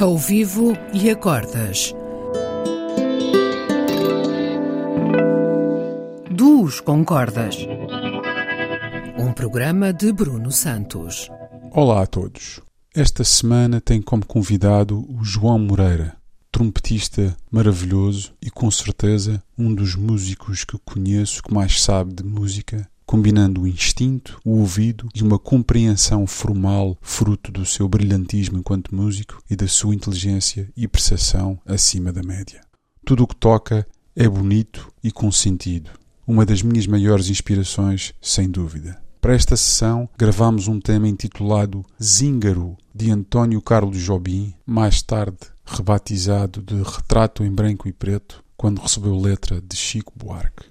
Ao vivo e a cordas. Duos com cordas. Um programa de Bruno Santos. Olá a todos. Esta semana tem como convidado o João Moreira, trompetista maravilhoso e com certeza um dos músicos que conheço que mais sabe de música combinando o instinto, o ouvido e uma compreensão formal fruto do seu brilhantismo enquanto músico e da sua inteligência e percepção acima da média. Tudo o que toca é bonito e com sentido. Uma das minhas maiores inspirações, sem dúvida. Para esta sessão, gravamos um tema intitulado Zíngaro, de António Carlos Jobim, mais tarde rebatizado de Retrato em Branco e Preto, quando recebeu letra de Chico Buarque.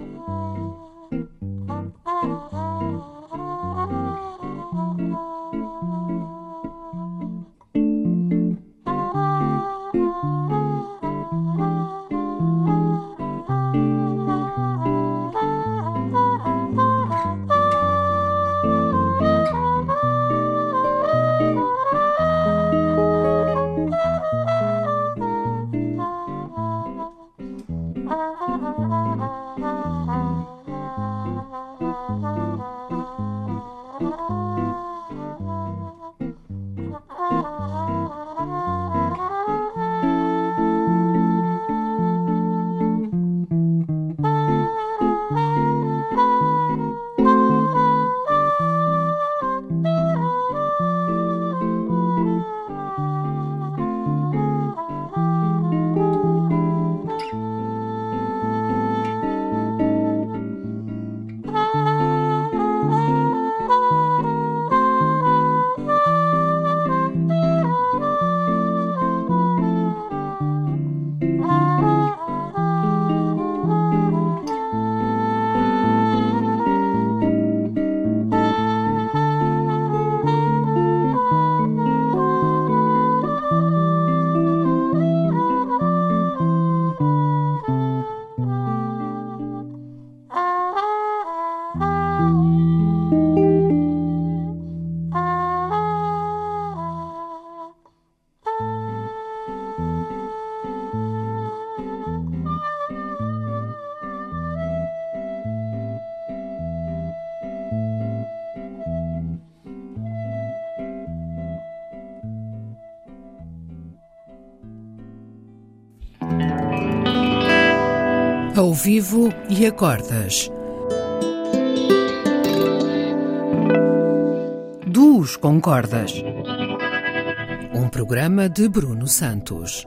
Oh. Ao vivo e acordas. Duos com cordas. Um programa de Bruno Santos.